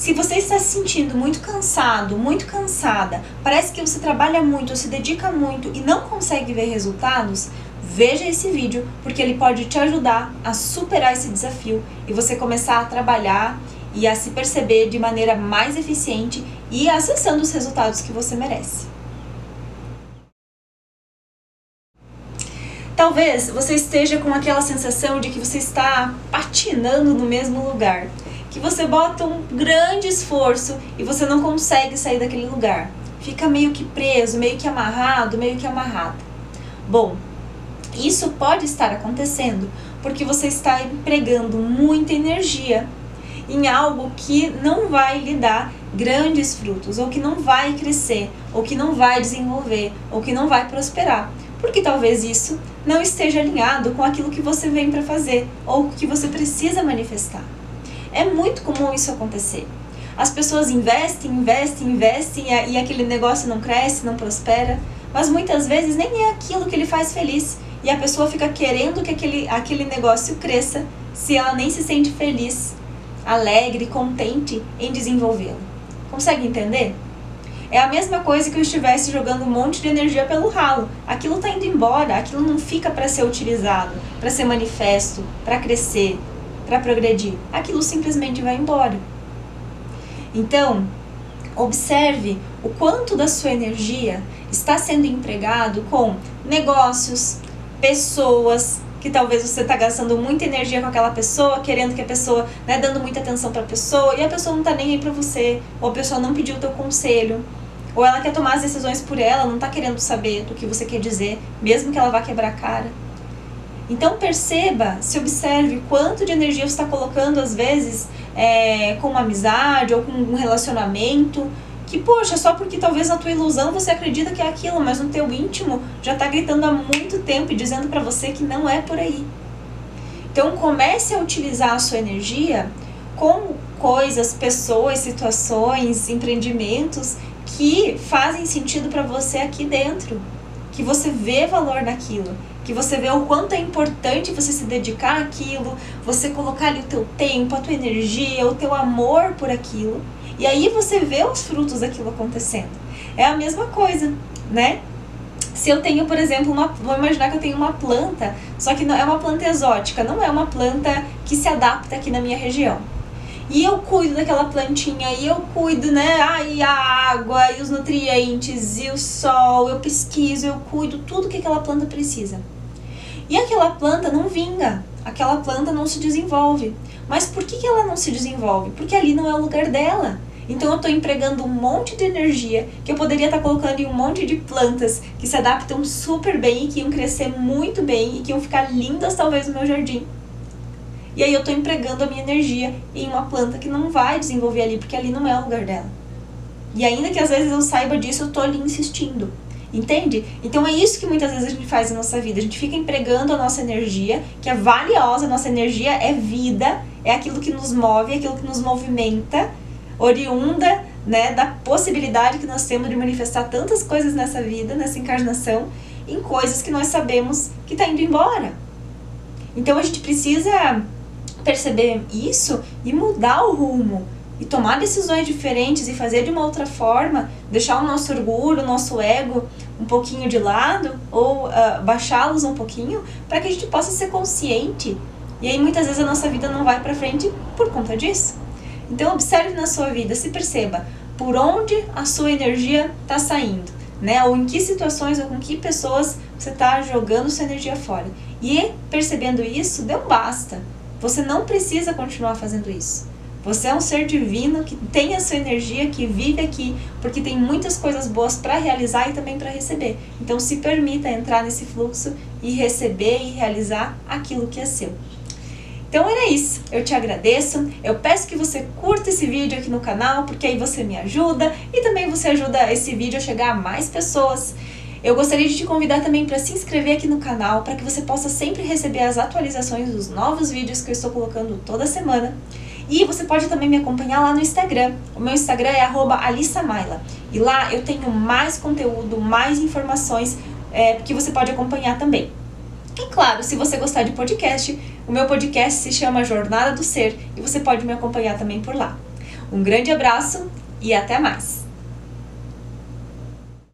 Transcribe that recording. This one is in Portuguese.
Se você está se sentindo muito cansado, muito cansada, parece que você trabalha muito, se dedica muito e não consegue ver resultados, veja esse vídeo porque ele pode te ajudar a superar esse desafio e você começar a trabalhar e a se perceber de maneira mais eficiente e acessando os resultados que você merece. Talvez você esteja com aquela sensação de que você está patinando no mesmo lugar que você bota um grande esforço e você não consegue sair daquele lugar. Fica meio que preso, meio que amarrado, meio que amarrado. Bom, isso pode estar acontecendo porque você está empregando muita energia em algo que não vai lhe dar grandes frutos, ou que não vai crescer, ou que não vai desenvolver, ou que não vai prosperar. Porque talvez isso não esteja alinhado com aquilo que você vem para fazer, ou que você precisa manifestar. É muito comum isso acontecer. As pessoas investem, investem, investem e aquele negócio não cresce, não prospera, mas muitas vezes nem é aquilo que ele faz feliz e a pessoa fica querendo que aquele, aquele negócio cresça se ela nem se sente feliz, alegre, contente em desenvolvê-lo. Consegue entender? É a mesma coisa que eu estivesse jogando um monte de energia pelo ralo. Aquilo está indo embora, aquilo não fica para ser utilizado, para ser manifesto, para crescer, para progredir. Aquilo simplesmente vai embora. Então, observe o quanto da sua energia está sendo empregado com negócios, pessoas, que talvez você está gastando muita energia com aquela pessoa, querendo que a pessoa, né, dando muita atenção para a pessoa, e a pessoa não está nem aí para você, ou a pessoa não pediu o teu conselho, ou ela quer tomar as decisões por ela, não está querendo saber do que você quer dizer, mesmo que ela vá quebrar a cara. Então perceba, se observe quanto de energia você está colocando às vezes é, com uma amizade ou com um relacionamento que, poxa, só porque talvez na tua ilusão você acredita que é aquilo, mas no teu íntimo já está gritando há muito tempo e dizendo para você que não é por aí. Então comece a utilizar a sua energia com coisas, pessoas, situações, empreendimentos que fazem sentido para você aqui dentro, que você vê valor naquilo que você vê o quanto é importante você se dedicar àquilo, você colocar ali o teu tempo, a tua energia, o teu amor por aquilo, e aí você vê os frutos daquilo acontecendo. É a mesma coisa, né? Se eu tenho, por exemplo, uma, vou imaginar que eu tenho uma planta, só que não é uma planta exótica, não é uma planta que se adapta aqui na minha região. E eu cuido daquela plantinha, e eu cuido, né? Ai, a água, e os nutrientes, e o sol, eu pesquiso, eu cuido, tudo que aquela planta precisa. E aquela planta não vinga, aquela planta não se desenvolve. Mas por que, que ela não se desenvolve? Porque ali não é o lugar dela. Então eu estou empregando um monte de energia que eu poderia estar tá colocando em um monte de plantas que se adaptam super bem e que iam crescer muito bem e que iam ficar lindas talvez no meu jardim. E aí eu estou empregando a minha energia em uma planta que não vai desenvolver ali, porque ali não é o lugar dela. E ainda que às vezes eu saiba disso, eu estou ali insistindo. Entende? Então é isso que muitas vezes a gente faz na nossa vida. A gente fica empregando a nossa energia, que é valiosa, a nossa energia é vida, é aquilo que nos move, é aquilo que nos movimenta, oriunda né, da possibilidade que nós temos de manifestar tantas coisas nessa vida, nessa encarnação, em coisas que nós sabemos que está indo embora. Então a gente precisa perceber isso e mudar o rumo e tomar decisões diferentes e fazer de uma outra forma, deixar o nosso orgulho, o nosso ego um pouquinho de lado ou uh, baixá-los um pouquinho para que a gente possa ser consciente. E aí muitas vezes a nossa vida não vai para frente por conta disso. Então observe na sua vida, se perceba por onde a sua energia está saindo, né? Ou em que situações ou com que pessoas você está jogando sua energia fora. E percebendo isso, deu basta. Você não precisa continuar fazendo isso. Você é um ser divino que tem a sua energia, que vive aqui, porque tem muitas coisas boas para realizar e também para receber. Então se permita entrar nesse fluxo e receber e realizar aquilo que é seu. Então era isso. Eu te agradeço. Eu peço que você curta esse vídeo aqui no canal, porque aí você me ajuda e também você ajuda esse vídeo a chegar a mais pessoas. Eu gostaria de te convidar também para se inscrever aqui no canal, para que você possa sempre receber as atualizações dos novos vídeos que eu estou colocando toda semana. E você pode também me acompanhar lá no Instagram. O meu Instagram é @alissamaila. E lá eu tenho mais conteúdo, mais informações é, que você pode acompanhar também. E claro, se você gostar de podcast, o meu podcast se chama Jornada do Ser e você pode me acompanhar também por lá. Um grande abraço e até mais!